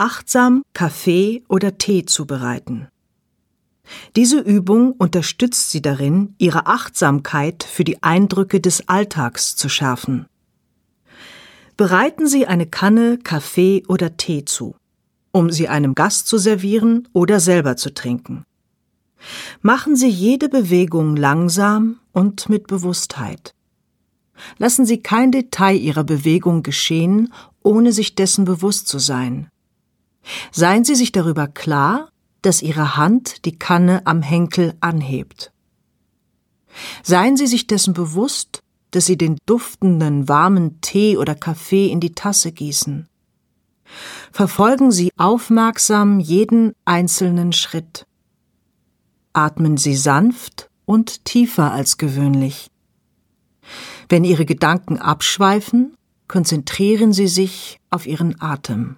achtsam Kaffee oder Tee zubereiten. Diese Übung unterstützt Sie darin, Ihre Achtsamkeit für die Eindrücke des Alltags zu schärfen. Bereiten Sie eine Kanne Kaffee oder Tee zu, um sie einem Gast zu servieren oder selber zu trinken. Machen Sie jede Bewegung langsam und mit Bewusstheit. Lassen Sie kein Detail Ihrer Bewegung geschehen, ohne sich dessen bewusst zu sein. Seien Sie sich darüber klar, dass Ihre Hand die Kanne am Henkel anhebt. Seien Sie sich dessen bewusst, dass Sie den duftenden, warmen Tee oder Kaffee in die Tasse gießen. Verfolgen Sie aufmerksam jeden einzelnen Schritt. Atmen Sie sanft und tiefer als gewöhnlich. Wenn Ihre Gedanken abschweifen, konzentrieren Sie sich auf Ihren Atem.